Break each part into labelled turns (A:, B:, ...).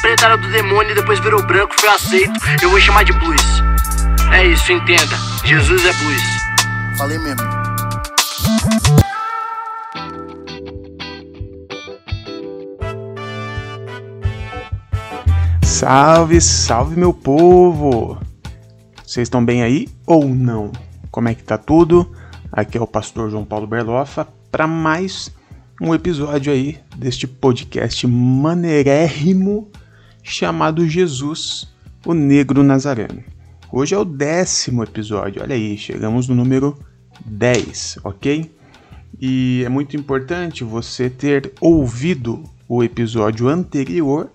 A: preta era do demônio e depois virou branco, foi aceito. Eu vou chamar de blues. É isso, entenda. Jesus é blues.
B: Falei mesmo.
C: Salve, salve meu povo! Vocês estão bem aí ou não? Como é que tá tudo? Aqui é o pastor João Paulo Berlofa para mais um episódio aí deste podcast maneirérrimo chamado Jesus, o Negro Nazareno. Hoje é o décimo episódio, olha aí, chegamos no número 10, ok? E é muito importante você ter ouvido o episódio anterior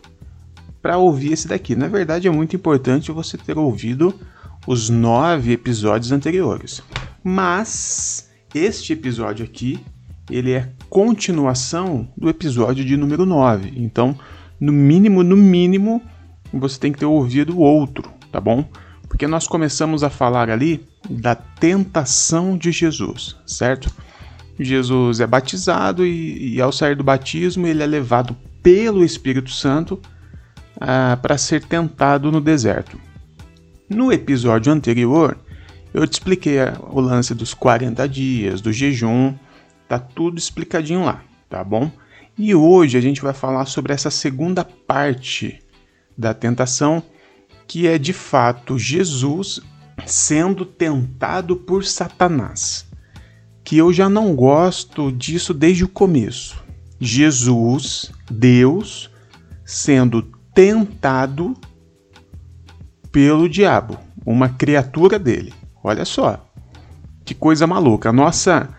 C: para ouvir esse daqui. Na verdade, é muito importante você ter ouvido os nove episódios anteriores. Mas este episódio aqui, ele é continuação do episódio de número 9. Então, no mínimo, no mínimo, você tem que ter ouvido o outro, tá bom? Porque nós começamos a falar ali da tentação de Jesus, certo? Jesus é batizado e, e ao sair do batismo ele é levado pelo Espírito Santo ah, para ser tentado no deserto. No episódio anterior, eu te expliquei o lance dos 40 dias, do jejum, tá tudo explicadinho lá, tá bom? E hoje a gente vai falar sobre essa segunda parte da tentação, que é de fato Jesus sendo tentado por Satanás. Que eu já não gosto disso desde o começo. Jesus, Deus, sendo tentado pelo diabo, uma criatura dele. Olha só, que coisa maluca. A nossa,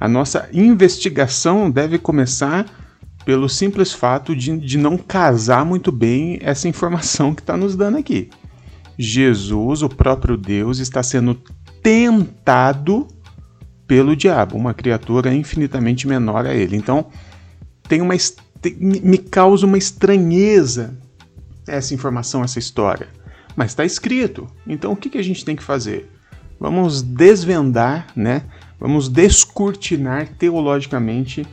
C: a nossa investigação deve começar pelo simples fato de, de não casar muito bem essa informação que está nos dando aqui. Jesus, o próprio Deus, está sendo tentado pelo diabo, uma criatura infinitamente menor a ele. Então, tem uma, me causa uma estranheza essa informação, essa história. Mas está escrito. Então o que, que a gente tem que fazer? Vamos desvendar, né? Vamos descortinar teologicamente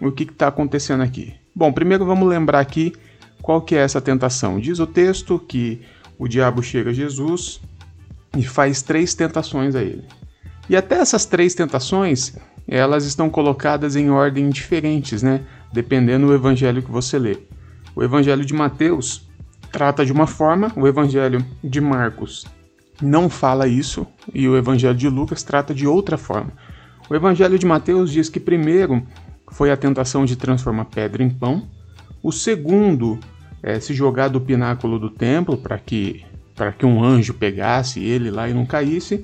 C: o que está acontecendo aqui. Bom, primeiro vamos lembrar aqui qual que é essa tentação. Diz o texto que o diabo chega a Jesus e faz três tentações a ele. E até essas três tentações, elas estão colocadas em ordem diferentes, né? Dependendo do evangelho que você lê. O evangelho de Mateus trata de uma forma, o Evangelho de Marcos não fala isso e o Evangelho de Lucas trata de outra forma. O Evangelho de Mateus diz que primeiro foi a tentação de transformar pedra em pão, o segundo é se jogar do pináculo do templo para que que um anjo pegasse ele lá e não caísse,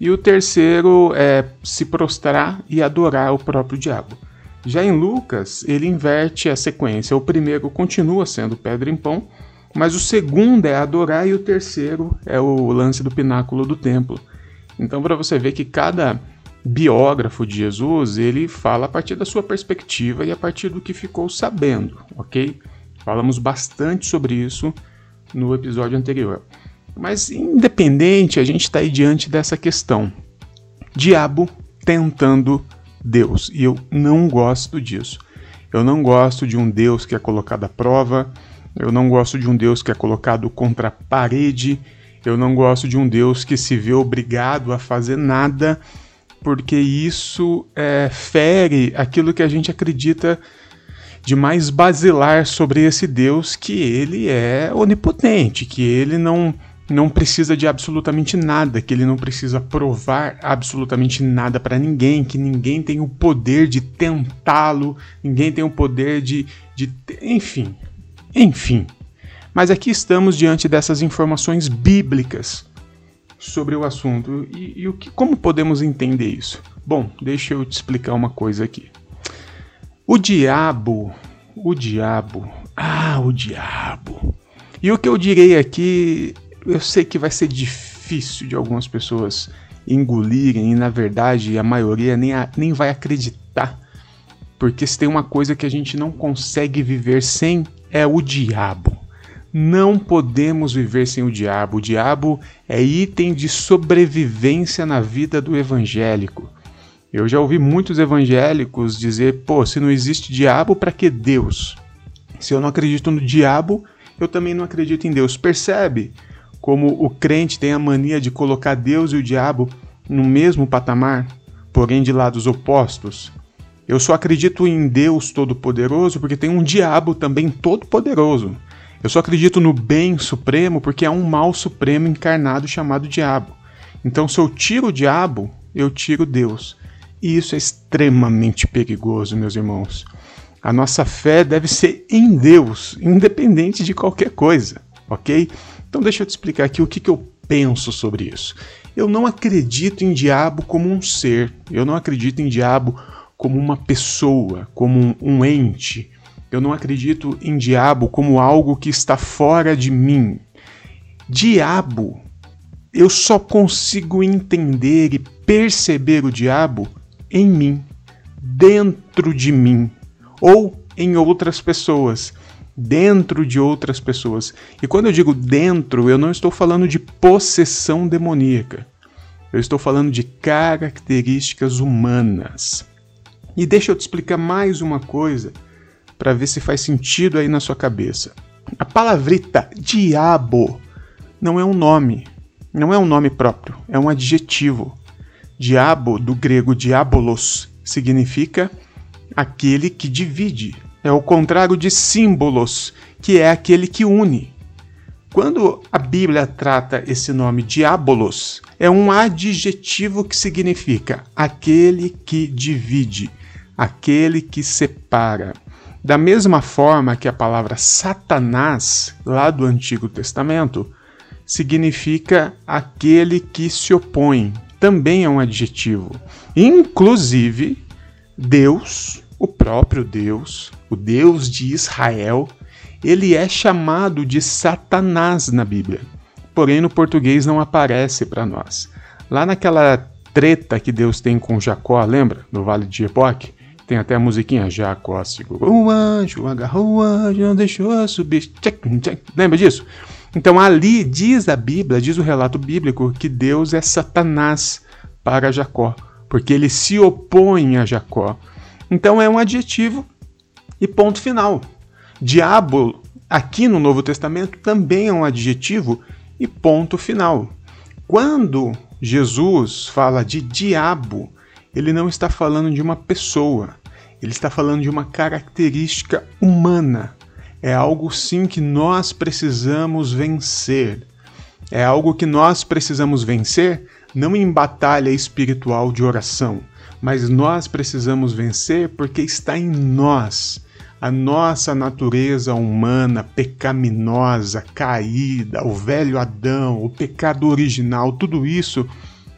C: e o terceiro é se prostrar e adorar o próprio diabo. Já em Lucas, ele inverte a sequência. O primeiro continua sendo pedra em pão, mas o segundo é adorar e o terceiro é o lance do pináculo do templo. Então, para você ver que cada biógrafo de Jesus, ele fala a partir da sua perspectiva e a partir do que ficou sabendo, ok? Falamos bastante sobre isso no episódio anterior. Mas, independente, a gente está aí diante dessa questão. Diabo tentando Deus. E eu não gosto disso. Eu não gosto de um Deus que é colocado à prova eu não gosto de um Deus que é colocado contra a parede. Eu não gosto de um Deus que se vê obrigado a fazer nada, porque isso é, fere aquilo que a gente acredita de mais basilar sobre esse Deus, que ele é onipotente, que ele não, não precisa de absolutamente nada, que ele não precisa provar absolutamente nada para ninguém, que ninguém tem o poder de tentá-lo, ninguém tem o poder de, de. Enfim, enfim, mas aqui estamos diante dessas informações bíblicas sobre o assunto e, e o que, como podemos entender isso? Bom, deixa eu te explicar uma coisa aqui. O diabo, o diabo, ah, o diabo. E o que eu direi aqui, eu sei que vai ser difícil de algumas pessoas engolirem e na verdade a maioria nem, a, nem vai acreditar. Porque se tem uma coisa que a gente não consegue viver sem é o diabo. Não podemos viver sem o diabo. O diabo é item de sobrevivência na vida do evangélico. Eu já ouvi muitos evangélicos dizer: pô, se não existe diabo, para que Deus? Se eu não acredito no diabo, eu também não acredito em Deus. Percebe como o crente tem a mania de colocar Deus e o diabo no mesmo patamar, porém de lados opostos? Eu só acredito em Deus Todo-Poderoso porque tem um diabo também todo-poderoso. Eu só acredito no bem supremo porque há um mal supremo encarnado chamado diabo. Então, se eu tiro o diabo, eu tiro Deus. E isso é extremamente perigoso, meus irmãos. A nossa fé deve ser em Deus, independente de qualquer coisa, ok? Então, deixa eu te explicar aqui o que, que eu penso sobre isso. Eu não acredito em diabo como um ser, eu não acredito em diabo como uma pessoa, como um, um ente. Eu não acredito em diabo como algo que está fora de mim. Diabo, eu só consigo entender e perceber o diabo em mim, dentro de mim, ou em outras pessoas, dentro de outras pessoas. E quando eu digo dentro, eu não estou falando de possessão demoníaca. Eu estou falando de características humanas. E deixa eu te explicar mais uma coisa para ver se faz sentido aí na sua cabeça. A palavrita diabo não é um nome, não é um nome próprio, é um adjetivo. Diabo, do grego diabolos, significa aquele que divide. É o contrário de símbolos, que é aquele que une. Quando a Bíblia trata esse nome diabolos, é um adjetivo que significa aquele que divide aquele que separa. Da mesma forma que a palavra Satanás, lá do Antigo Testamento, significa aquele que se opõe, também é um adjetivo. Inclusive, Deus, o próprio Deus, o Deus de Israel, ele é chamado de Satanás na Bíblia. Porém, no português não aparece para nós. Lá naquela treta que Deus tem com Jacó, lembra? No Vale de Epoque? Tem até a musiquinha Jacó segurou o anjo, agarrou o anjo, não deixou subir. Tchac, tchac. Lembra disso? Então ali diz a Bíblia, diz o relato bíblico, que Deus é Satanás para Jacó, porque ele se opõe a Jacó. Então é um adjetivo e ponto final. Diabo, aqui no Novo Testamento, também é um adjetivo e ponto final. Quando Jesus fala de diabo, ele não está falando de uma pessoa, ele está falando de uma característica humana. É algo sim que nós precisamos vencer. É algo que nós precisamos vencer não em batalha espiritual de oração, mas nós precisamos vencer porque está em nós. A nossa natureza humana pecaminosa, caída, o velho Adão, o pecado original, tudo isso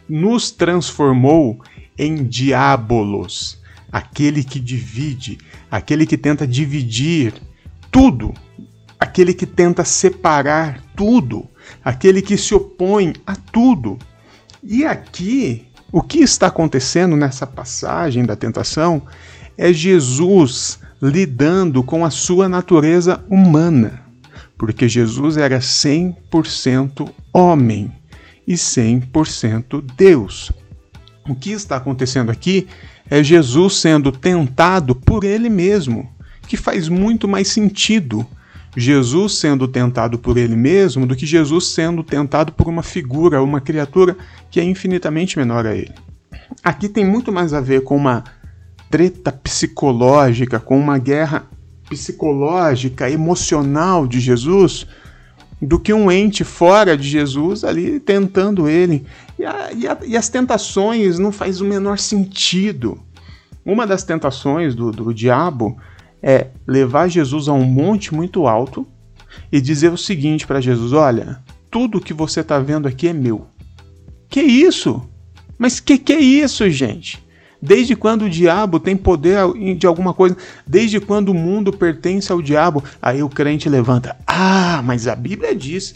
C: nos transformou em diabolos, aquele que divide, aquele que tenta dividir tudo, aquele que tenta separar tudo, aquele que se opõe a tudo. E aqui, o que está acontecendo nessa passagem da tentação é Jesus lidando com a sua natureza humana, porque Jesus era 100% homem e 100% Deus. O que está acontecendo aqui é Jesus sendo tentado por ele mesmo, que faz muito mais sentido Jesus sendo tentado por ele mesmo do que Jesus sendo tentado por uma figura, uma criatura que é infinitamente menor a ele. Aqui tem muito mais a ver com uma treta psicológica, com uma guerra psicológica, emocional de Jesus, do que um ente fora de Jesus ali tentando ele. E, a, e, a, e, as tentações não faz o menor sentido. Uma das tentações do, do diabo é levar Jesus a um monte muito alto e dizer o seguinte para Jesus: Olha, tudo que você está vendo aqui é meu. Que isso? Mas que que é isso, gente? Desde quando o diabo tem poder de alguma coisa? Desde quando o mundo pertence ao diabo? Aí o crente levanta: Ah, mas a Bíblia diz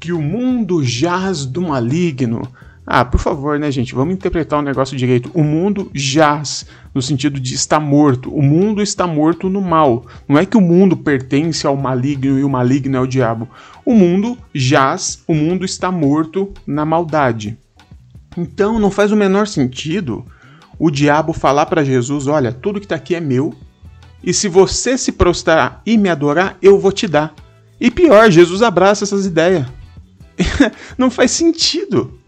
C: que o mundo jaz do maligno. Ah, por favor, né, gente? Vamos interpretar o negócio direito. O mundo jaz, no sentido de está morto. O mundo está morto no mal. Não é que o mundo pertence ao maligno e o maligno é o diabo. O mundo jaz, o mundo está morto na maldade. Então não faz o menor sentido o diabo falar para Jesus: Olha, tudo que está aqui é meu, e se você se prostrar e me adorar, eu vou te dar. E pior, Jesus abraça essas ideias. não faz sentido.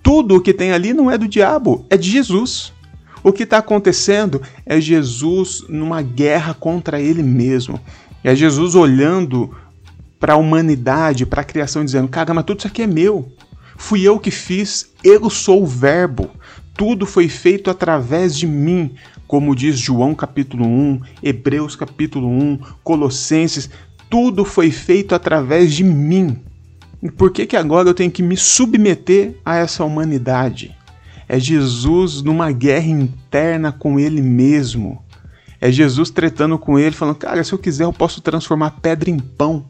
C: Tudo o que tem ali não é do diabo, é de Jesus. O que está acontecendo é Jesus numa guerra contra ele mesmo. É Jesus olhando para a humanidade, para a criação, dizendo: Cara, mas tudo isso aqui é meu. Fui eu que fiz, eu sou o Verbo. Tudo foi feito através de mim, como diz João capítulo 1, Hebreus capítulo 1, Colossenses, tudo foi feito através de mim. E por que, que agora eu tenho que me submeter a essa humanidade? É Jesus numa guerra interna com ele mesmo. É Jesus tretando com ele, falando: Cara, se eu quiser, eu posso transformar pedra em pão.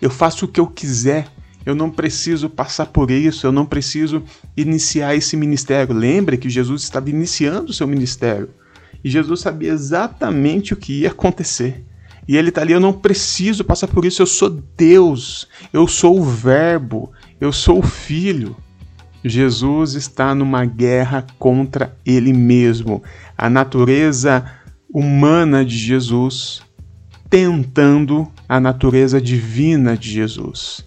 C: Eu faço o que eu quiser. Eu não preciso passar por isso. Eu não preciso iniciar esse ministério. Lembre que Jesus estava iniciando o seu ministério. E Jesus sabia exatamente o que ia acontecer. E ele está ali, eu não preciso passar por isso, eu sou Deus, eu sou o Verbo, eu sou o Filho. Jesus está numa guerra contra ele mesmo. A natureza humana de Jesus tentando a natureza divina de Jesus.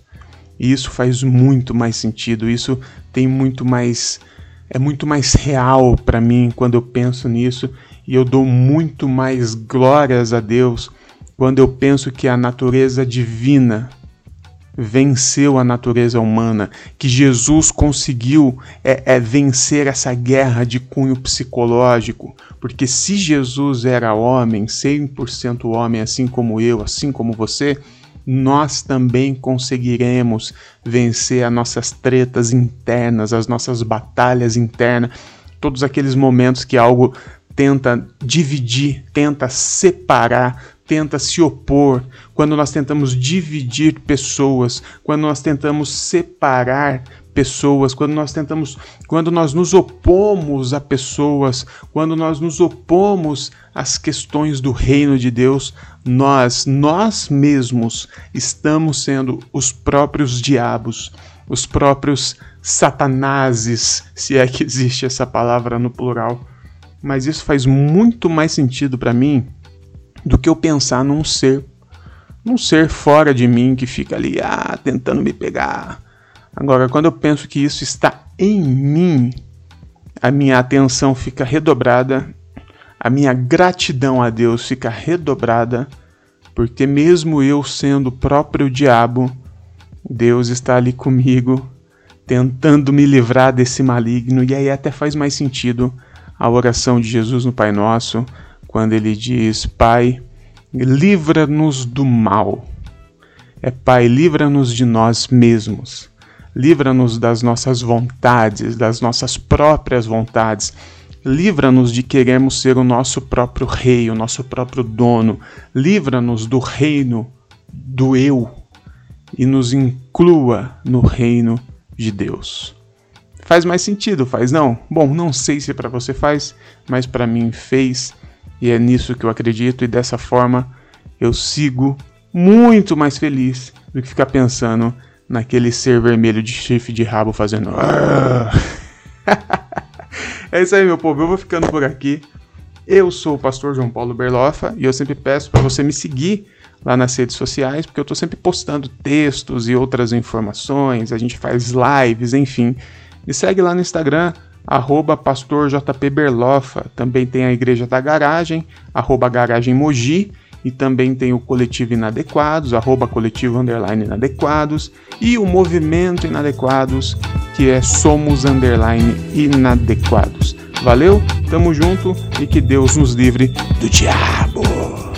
C: E isso faz muito mais sentido, isso tem muito mais é muito mais real para mim quando eu penso nisso. E eu dou muito mais glórias a Deus quando eu penso que a natureza divina venceu a natureza humana, que Jesus conseguiu é, é, vencer essa guerra de cunho psicológico, porque se Jesus era homem, 100% homem, assim como eu, assim como você, nós também conseguiremos vencer as nossas tretas internas, as nossas batalhas internas, todos aqueles momentos que algo tenta dividir, tenta separar, tenta se opor, quando nós tentamos dividir pessoas, quando nós tentamos separar pessoas, quando nós tentamos, quando nós nos opomos a pessoas, quando nós nos opomos às questões do reino de Deus, nós, nós mesmos estamos sendo os próprios diabos, os próprios satanases, se é que existe essa palavra no plural. Mas isso faz muito mais sentido para mim do que eu pensar num ser, num ser fora de mim que fica ali, ah, tentando me pegar. Agora, quando eu penso que isso está em mim, a minha atenção fica redobrada, a minha gratidão a Deus fica redobrada, porque mesmo eu sendo o próprio diabo, Deus está ali comigo, tentando me livrar desse maligno, e aí até faz mais sentido a oração de Jesus no Pai Nosso, quando ele diz: Pai, livra-nos do mal. É Pai, livra-nos de nós mesmos. Livra-nos das nossas vontades, das nossas próprias vontades. Livra-nos de queremos ser o nosso próprio rei, o nosso próprio dono. Livra-nos do reino do eu e nos inclua no reino de Deus. Faz mais sentido, faz não? Bom, não sei se para você faz, mas para mim fez e é nisso que eu acredito, e dessa forma eu sigo muito mais feliz do que ficar pensando naquele ser vermelho de chifre de rabo fazendo. é isso aí, meu povo. Eu vou ficando por aqui. Eu sou o pastor João Paulo Berlofa e eu sempre peço para você me seguir lá nas redes sociais, porque eu estou sempre postando textos e outras informações, a gente faz lives, enfim. Me segue lá no Instagram, arroba pastor JP Berlofa. Também tem a Igreja da Garagem, arroba Garagem Mogi. E também tem o Coletivo Inadequados, arroba Coletivo Underline Inadequados. E o Movimento Inadequados, que é Somos Underline Inadequados. Valeu, tamo junto e que Deus nos livre do diabo!